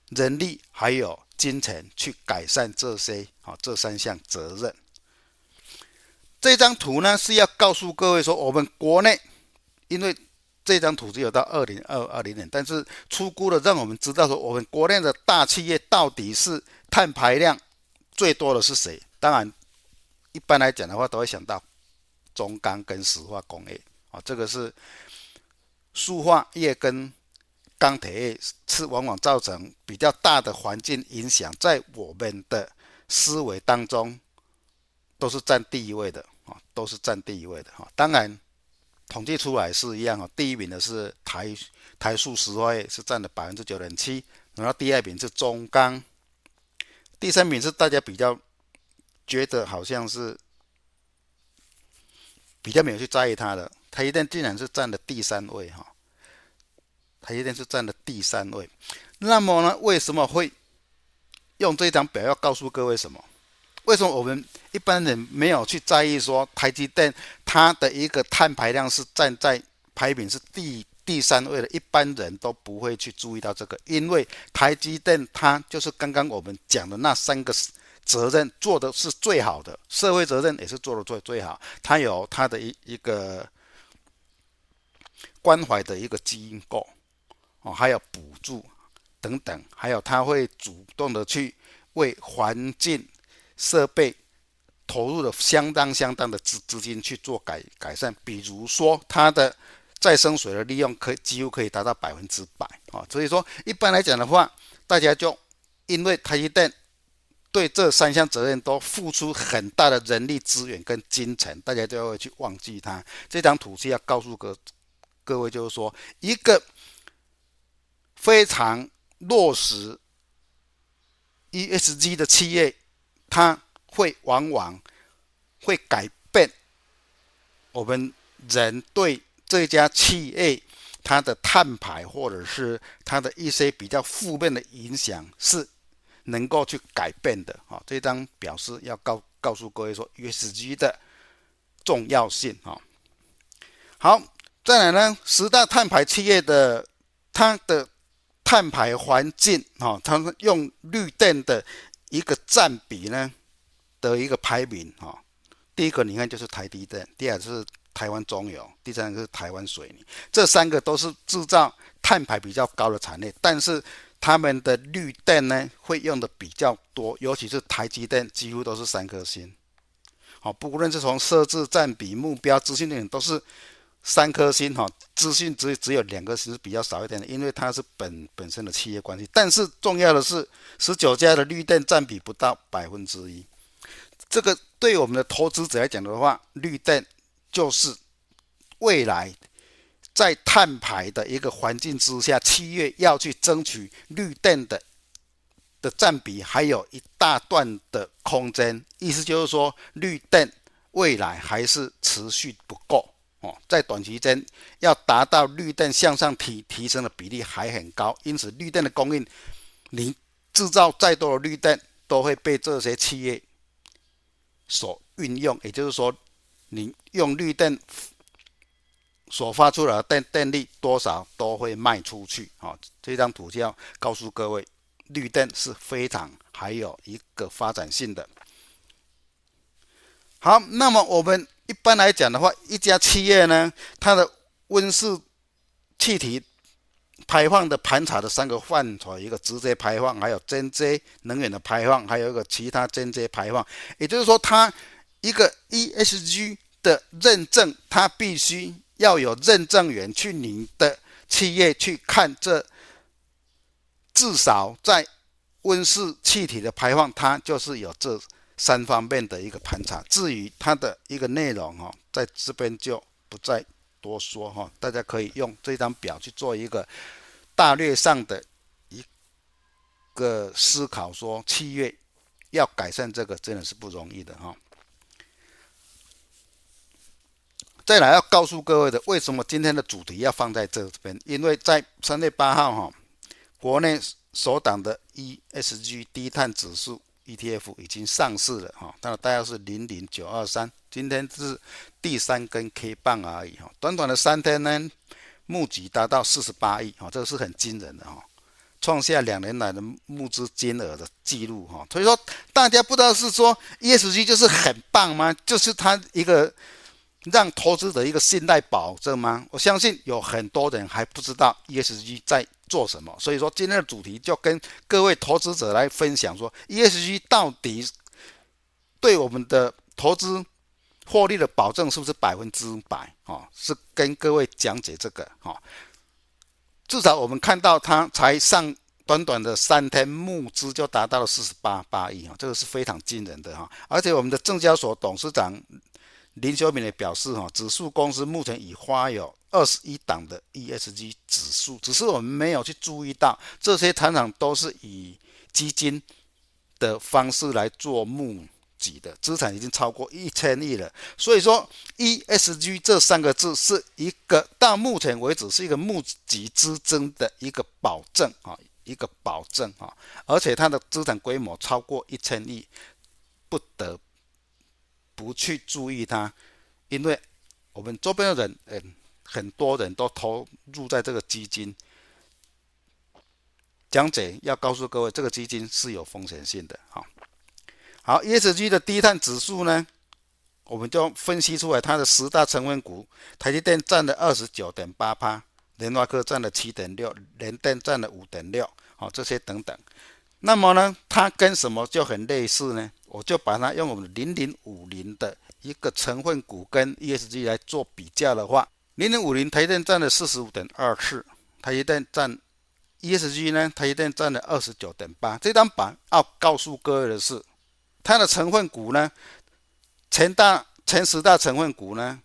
人力，还有金钱去改善这些啊这三项责任。这张图呢是要告诉各位说，我们国内因为。这张图只有到二零二二零年，但是出估的让我们知道说，我们国内的大企业到底是碳排量最多的是谁？当然，一般来讲的话，都会想到中钢跟石化工业啊，这个是塑化业跟钢铁业是往往造成比较大的环境影响，在我们的思维当中都是占第一位的啊，都是占第一位的哈。当然。统计出来是一样哦，第一名的是台台塑石化业，是占了百分之九点七，然后第二名是中钢，第三名是大家比较觉得好像是比较没有去在意它的台积电，竟然是占了第三位哈，台积电是占了第三位，那么呢，为什么会用这张表要告诉各位什么？为什么我们一般人没有去在意说台积电它的一个碳排量是站在排名是第第三位的？一般人都不会去注意到这个，因为台积电它就是刚刚我们讲的那三个责任做的是最好的，社会责任也是做的最最好，它有它的一一个关怀的一个机构哦，还有补助等等，还有它会主动的去为环境。设备投入了相当相当的资资金去做改改善，比如说它的再生水的利用可几乎可以达到百分之百啊，所以说一般来讲的话，大家就因为台积电对这三项责任都付出很大的人力资源跟金钱，大家就会去忘记它。这张图是要告诉各各位，就是说一个非常落实 ESG 的企业。它会往往会改变我们人对这家企业它的碳排或者是它的一些比较负面的影响是能够去改变的啊。这张表示要告告诉各位说 ESG 的重要性啊。好，再来呢，十大碳排企业的它的碳排环境啊，它用绿电的。一个占比呢的一个排名哈，第一个你看就是台积电，第二是台湾中油，第三个是台湾水泥，这三个都是制造碳排比较高的产业，但是他们的绿电呢会用的比较多，尤其是台积电几乎都是三颗星，好，不论是从设置占比目标资讯内容都是。三颗星哈，资讯只只有两颗星是比较少一点的，因为它是本本身的企业关系。但是重要的是，十九家的绿电占比不到百分之一。这个对我们的投资者来讲的话，绿电就是未来在碳排的一个环境之下，企业要去争取绿电的的占比，还有一大段的空间。意思就是说，绿电未来还是持续不够。哦，在短期间要达到绿电向上提提升的比例还很高，因此绿电的供应，你制造再多的绿电都会被这些企业所运用，也就是说，你用绿电所发出来的电电力多少都会卖出去。啊，这张图就要告诉各位，绿电是非常还有一个发展性的。好，那么我们。一般来讲的话，一家企业呢，它的温室气体排放的盘查的三个范畴，一个直接排放，还有间接能源的排放，还有一个其他间接排放。也就是说，它一个 ESG 的认证，它必须要有认证员去你的企业去看这，至少在温室气体的排放，它就是有这。三方面的一个盘查，至于它的一个内容哈，在这边就不再多说哈，大家可以用这张表去做一个大略上的一个思考，说企业要改善这个真的是不容易的哈。再来要告诉各位的，为什么今天的主题要放在这边？因为在三月八号哈，国内首档的 ESG 低碳指数 ETF 已经上市了哈，那大概是零零九二三，今天是第三根 K 棒而已哈，短短的三天呢，募集达到四十八亿哈，这个是很惊人的哈，创下两年来的募资金额的记录哈，所以说大家不知道是说 ESG 就是很棒吗？就是它一个。让投资者一个信赖保证吗？我相信有很多人还不知道 ESG 在做什么，所以说今天的主题就跟各位投资者来分享说，ESG 到底对我们的投资获利的保证是不是百分之百？哦，是跟各位讲解这个哈。至少我们看到它才上短短的三天募资就达到了四十八八亿啊，这个是非常惊人的哈。而且我们的证交所董事长。林修敏也表示，哈，指数公司目前已发有二十一档的 ESG 指数，只是我们没有去注意到，这些厂厂都是以基金的方式来做募集的，资产已经超过一千亿了。所以说，ESG 这三个字是一个到目前为止是一个募集资金的一个保证啊，一个保证啊，而且它的资产规模超过一千亿，不得。不去注意它，因为我们周边的人，嗯，很多人都投入在这个基金。讲解要告诉各位，这个基金是有风险性的。好，好，ESG 的低碳指数呢，我们就分析出来，它的十大成分股，台积电占了二十九点八趴，联发科占了七点六，联电占了五点六，好，这些等等。那么呢，它跟什么就很类似呢？我就把它用我们零零五零的一个成分股跟 ESG 来做比较的话，零零五零台积电占了四十五点二四，台积电占 ESG 呢，台积电占了二十九点八。这张板要告诉各位的是，它的成分股呢，前大前十大成分股呢，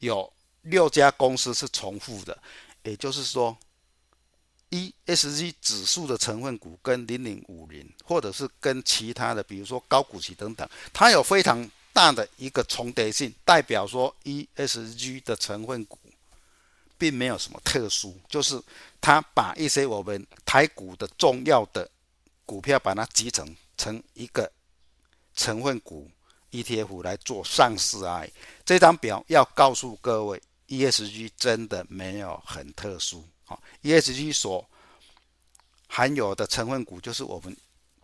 有六家公司是重复的，也就是说。ESG 指数的成分股跟零零五零，或者是跟其他的，比如说高股息等等，它有非常大的一个重叠性，代表说 ESG 的成分股并没有什么特殊，就是它把一些我们台股的重要的股票，把它集成成一个成分股 ETF 来做上市而已。这张表要告诉各位，ESG 真的没有很特殊。好，ESG 所含有的成分股，就是我们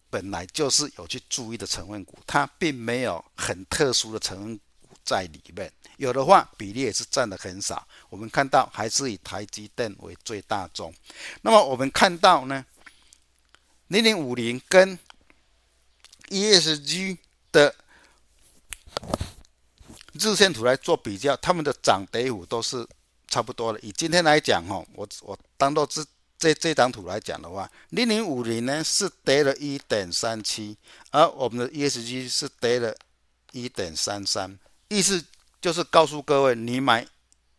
本来就是有去注意的成分股，它并没有很特殊的成分股在里面。有的话，比例也是占的很少。我们看到还是以台积电为最大宗。那么我们看到呢，零零五零跟 ESG 的日线图来做比较，它们的涨跌幅都是。差不多了。以今天来讲，哈，我我当做这这这张图来讲的话，零零五零呢是跌了一点三七，而我们的 ESG 是跌了一点三三。意思就是告诉各位，你买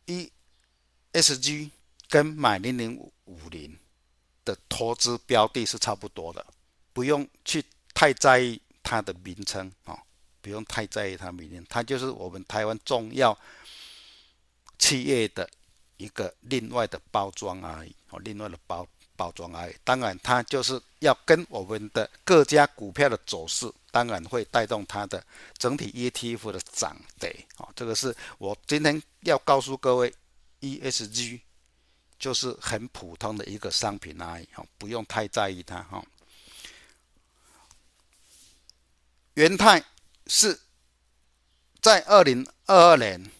ESG 跟买零零五零的投资标的是差不多的，不用去太在意它的名称啊，不用太在意它名称，它就是我们台湾重要企业的。一个另外的包装而已，哦，另外的包包装而已。当然，它就是要跟我们的各家股票的走势，当然会带动它的整体 ETF 的涨跌。哦，这个是我今天要告诉各位，ESG 就是很普通的一个商品而已，哦，不用太在意它。哈，元泰是在二零二二年。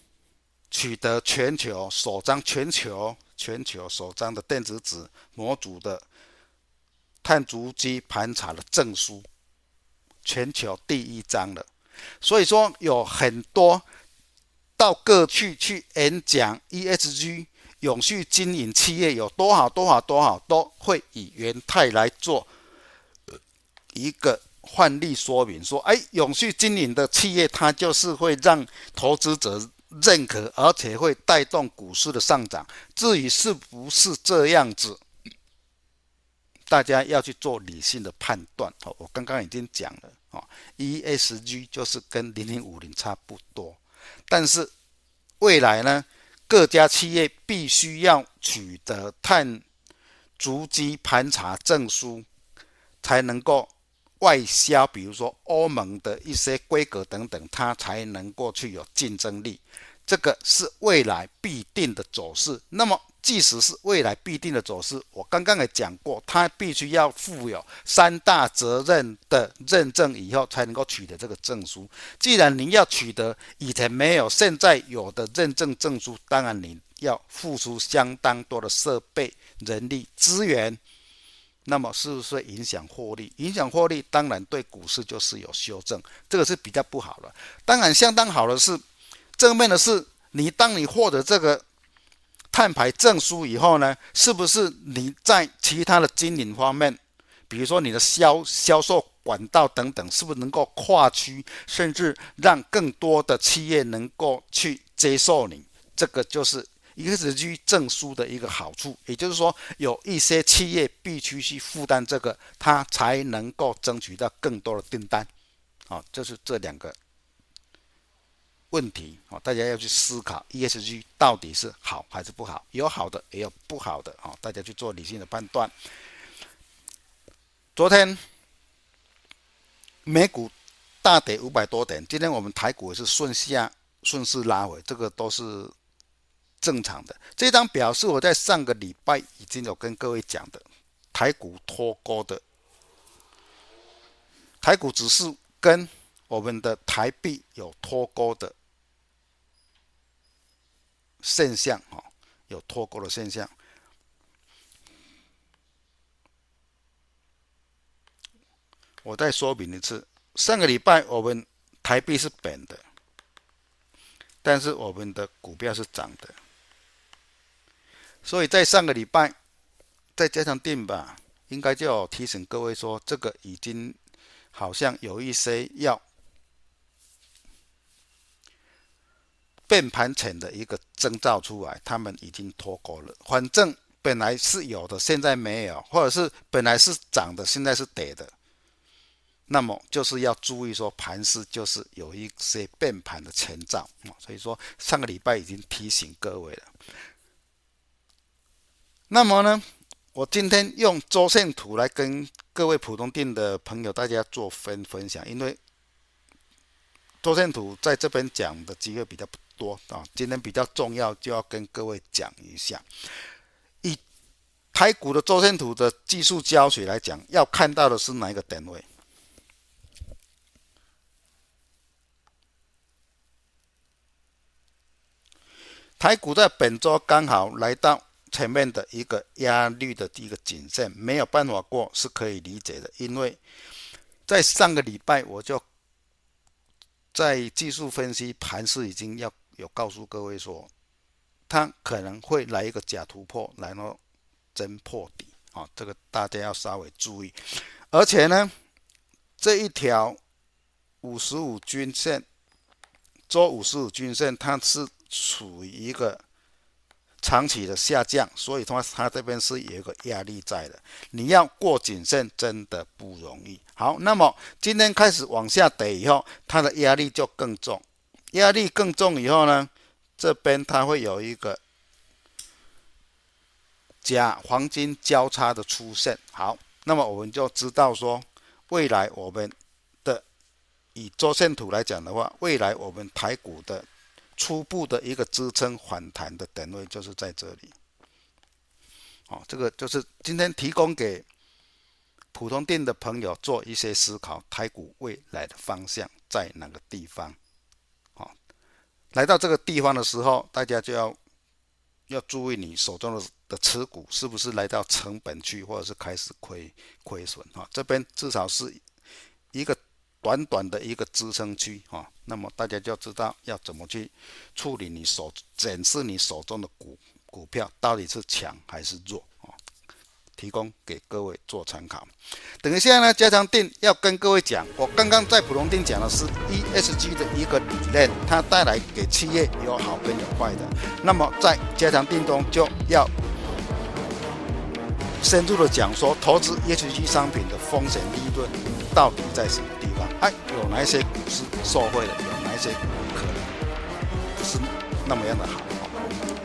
取得全球首张全球全球首张的电子纸模组的碳足迹盘查的证书，全球第一张了。所以说有很多到各区去演讲 ESG 永续经营企业有多好多好多好，都会以元泰来做一个范例说明，说哎，永续经营的企业它就是会让投资者。认可，而且会带动股市的上涨。至于是不是这样子，大家要去做理性的判断。哦，我刚刚已经讲了，哦，ESG 就是跟零零五零差不多，但是未来呢，各家企业必须要取得碳足迹盘查证书，才能够外销。比如说欧盟的一些规格等等，它才能够去有竞争力。这个是未来必定的走势。那么，即使是未来必定的走势，我刚刚也讲过，它必须要负有三大责任的认证以后，才能够取得这个证书。既然您要取得以前没有、现在有的认证证书，当然您要付出相当多的设备、人力资源。那么，是不是影响获利？影响获利，当然对股市就是有修正，这个是比较不好的。当然，相当好的是。正面的是，你当你获得这个碳排证书以后呢，是不是你在其他的经营方面，比如说你的销销售管道等等，是不是能够跨区，甚至让更多的企业能够去接受你？这个就是 ESG 证书的一个好处。也就是说，有一些企业必须去负担这个，它才能够争取到更多的订单。好，就是这两个。问题啊，大家要去思考 ESG 到底是好还是不好？有好的，也有不好的啊，大家去做理性的判断。昨天美股大跌五百多点，今天我们台股也是顺下顺势拉回，这个都是正常的。这张表是我在上个礼拜已经有跟各位讲的，台股脱钩的，台股只是跟。我们的台币有脱钩的现象，哈，有脱钩的现象。我再说明一次，上个礼拜我们台币是贬的，但是我们的股票是涨的，所以在上个礼拜，再加上定吧，应该就要提醒各位说，这个已经好像有一些要。变盘前的一个征兆出来，他们已经脱钩了。反正本来是有的，现在没有，或者是本来是涨的，现在是跌的。那么就是要注意说，盘势就是有一些变盘的前兆啊。所以说上个礼拜已经提醒各位了。那么呢，我今天用周线图来跟各位普通店的朋友大家做分分享，因为周线图在这边讲的机会比较多啊，今天比较重要，就要跟各位讲一下。以台股的周线图的技术教学来讲，要看到的是哪一个点位？台股在本周刚好来到前面的一个压力的一个颈线，没有办法过是可以理解的，因为在上个礼拜我就在技术分析盘势已经要。有告诉各位说，它可能会来一个假突破，然后真破底啊，这个大家要稍微注意。而且呢，这一条五十五均线，周五十五均线，它是处于一个长期的下降，所以它它这边是有一个压力在的。你要过颈线真的不容易。好，那么今天开始往下跌以后，它的压力就更重。压力更重以后呢，这边它会有一个假黄金交叉的出现。好，那么我们就知道说，未来我们的以周线图来讲的话，未来我们台股的初步的一个支撑反弹的点位就是在这里。好，这个就是今天提供给普通店的朋友做一些思考，台股未来的方向在哪个地方？来到这个地方的时候，大家就要要注意你手中的的持股是不是来到成本区，或者是开始亏亏损啊？这边至少是一个短短的一个支撑区啊，那么大家就知道要怎么去处理你手检视你手中的股股票到底是强还是弱。提供给各位做参考。等一下呢，加强定要跟各位讲，我刚刚在普通定讲的是 ESG 的一个理念，它带来给企业有好跟有坏的。那么在加强定中就要深入的讲说，投资 ESG 商品的风险利润到底在什么地方？哎，有哪一些股市受惠的？有哪一些可能不是那么样的好？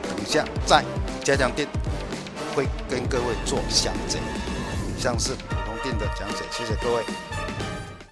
等一下再加强定。会跟各位做详解以上是普通店的讲解谢谢各位。